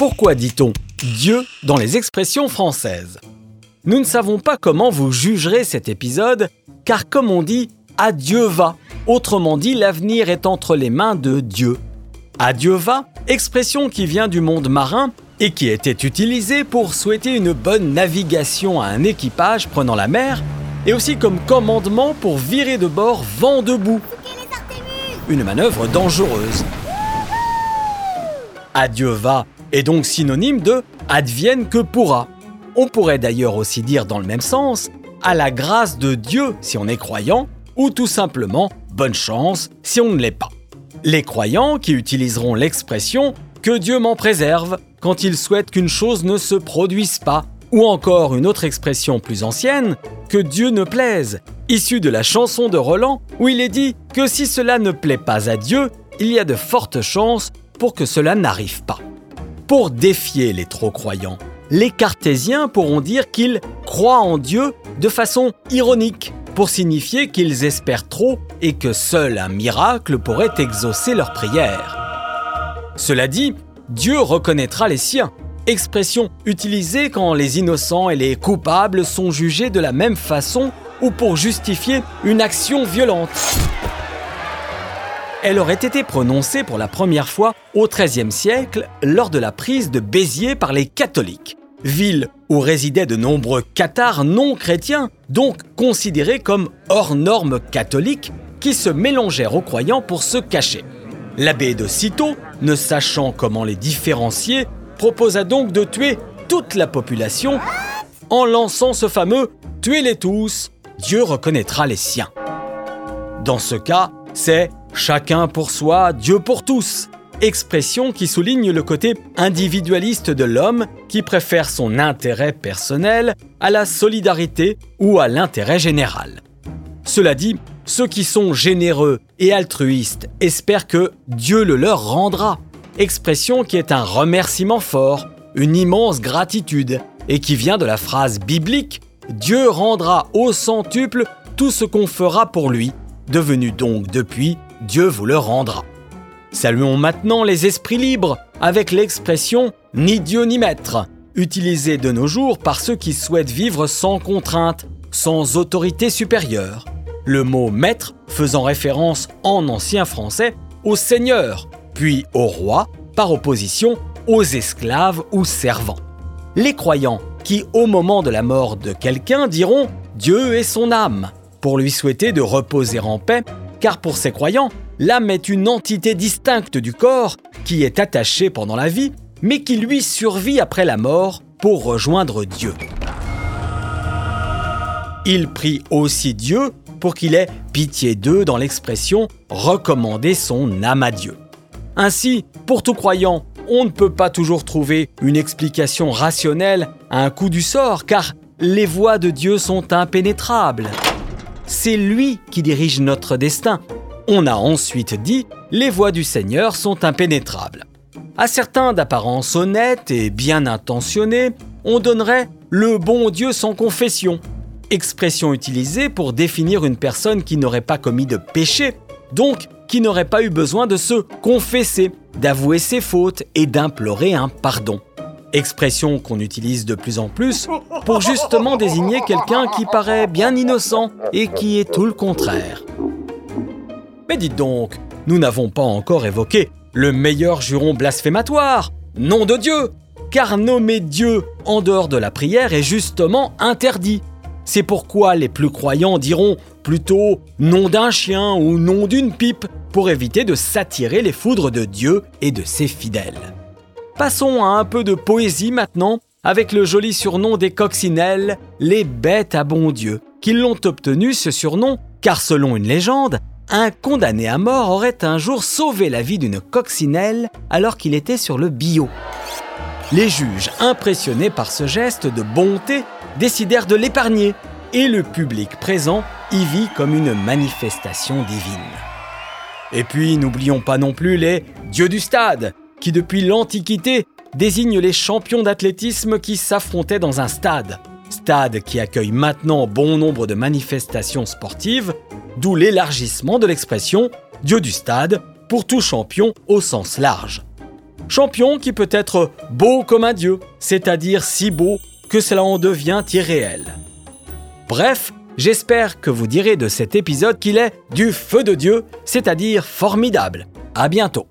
Pourquoi dit-on Dieu dans les expressions françaises? Nous ne savons pas comment vous jugerez cet épisode, car comme on dit, adieu va. Autrement dit, l'avenir est entre les mains de Dieu. Adieu va, expression qui vient du monde marin et qui était utilisée pour souhaiter une bonne navigation à un équipage prenant la mer, et aussi comme commandement pour virer de bord vent debout. Une manœuvre dangereuse. Adieu va est donc synonyme de advienne que pourra. On pourrait d'ailleurs aussi dire dans le même sens à la grâce de Dieu si on est croyant, ou tout simplement bonne chance si on ne l'est pas. Les croyants qui utiliseront l'expression que Dieu m'en préserve quand ils souhaitent qu'une chose ne se produise pas, ou encore une autre expression plus ancienne, que Dieu ne plaise, issue de la chanson de Roland où il est dit que si cela ne plaît pas à Dieu, il y a de fortes chances pour que cela n'arrive pas. Pour défier les trop croyants, les cartésiens pourront dire qu'ils croient en Dieu de façon ironique, pour signifier qu'ils espèrent trop et que seul un miracle pourrait exaucer leurs prières. Cela dit, Dieu reconnaîtra les siens, expression utilisée quand les innocents et les coupables sont jugés de la même façon ou pour justifier une action violente elle aurait été prononcée pour la première fois au XIIIe siècle lors de la prise de Béziers par les catholiques, ville où résidaient de nombreux cathares non chrétiens, donc considérés comme hors normes catholiques, qui se mélangèrent aux croyants pour se cacher. L'abbé de Cîteaux, ne sachant comment les différencier, proposa donc de tuer toute la population en lançant ce fameux Tuez-les tous, Dieu reconnaîtra les siens. Dans ce cas, c'est Chacun pour soi, Dieu pour tous. Expression qui souligne le côté individualiste de l'homme qui préfère son intérêt personnel à la solidarité ou à l'intérêt général. Cela dit, ceux qui sont généreux et altruistes espèrent que Dieu le leur rendra. Expression qui est un remerciement fort, une immense gratitude, et qui vient de la phrase biblique Dieu rendra au centuple tout ce qu'on fera pour lui, devenu donc depuis Dieu vous le rendra. Saluons maintenant les esprits libres avec l'expression ni Dieu ni maître, utilisée de nos jours par ceux qui souhaitent vivre sans contrainte, sans autorité supérieure. Le mot maître faisant référence en ancien français au seigneur, puis au roi, par opposition aux esclaves ou servants. Les croyants qui, au moment de la mort de quelqu'un, diront Dieu est son âme, pour lui souhaiter de reposer en paix car pour ces croyants, l'âme est une entité distincte du corps qui est attachée pendant la vie, mais qui lui survit après la mort pour rejoindre Dieu. Il prie aussi Dieu pour qu'il ait pitié d'eux dans l'expression recommander son âme à Dieu. Ainsi, pour tout croyant, on ne peut pas toujours trouver une explication rationnelle à un coup du sort, car les voies de Dieu sont impénétrables c'est lui qui dirige notre destin. On a ensuite dit, les voies du Seigneur sont impénétrables. À certains d'apparence honnête et bien intentionnés, on donnerait le bon Dieu sans confession, expression utilisée pour définir une personne qui n'aurait pas commis de péché, donc qui n'aurait pas eu besoin de se confesser, d'avouer ses fautes et d'implorer un pardon expression qu'on utilise de plus en plus pour justement désigner quelqu'un qui paraît bien innocent et qui est tout le contraire. Mais dites donc, nous n'avons pas encore évoqué le meilleur juron blasphématoire, nom de Dieu, car nommer Dieu en dehors de la prière est justement interdit. C'est pourquoi les plus croyants diront plutôt nom d'un chien ou nom d'une pipe pour éviter de s'attirer les foudres de Dieu et de ses fidèles. Passons à un peu de poésie maintenant, avec le joli surnom des coccinelles, les bêtes à bon Dieu, qui l'ont obtenu ce surnom car selon une légende, un condamné à mort aurait un jour sauvé la vie d'une coccinelle alors qu'il était sur le bio. Les juges, impressionnés par ce geste de bonté, décidèrent de l'épargner et le public présent y vit comme une manifestation divine. Et puis n'oublions pas non plus les dieux du stade, qui depuis l'Antiquité désigne les champions d'athlétisme qui s'affrontaient dans un stade. Stade qui accueille maintenant bon nombre de manifestations sportives, d'où l'élargissement de l'expression Dieu du stade pour tout champion au sens large. champion qui peut être beau comme un dieu, c'est-à-dire si beau que cela en devient irréel. Bref, j'espère que vous direz de cet épisode qu'il est du feu de Dieu, c'est-à-dire formidable. À bientôt.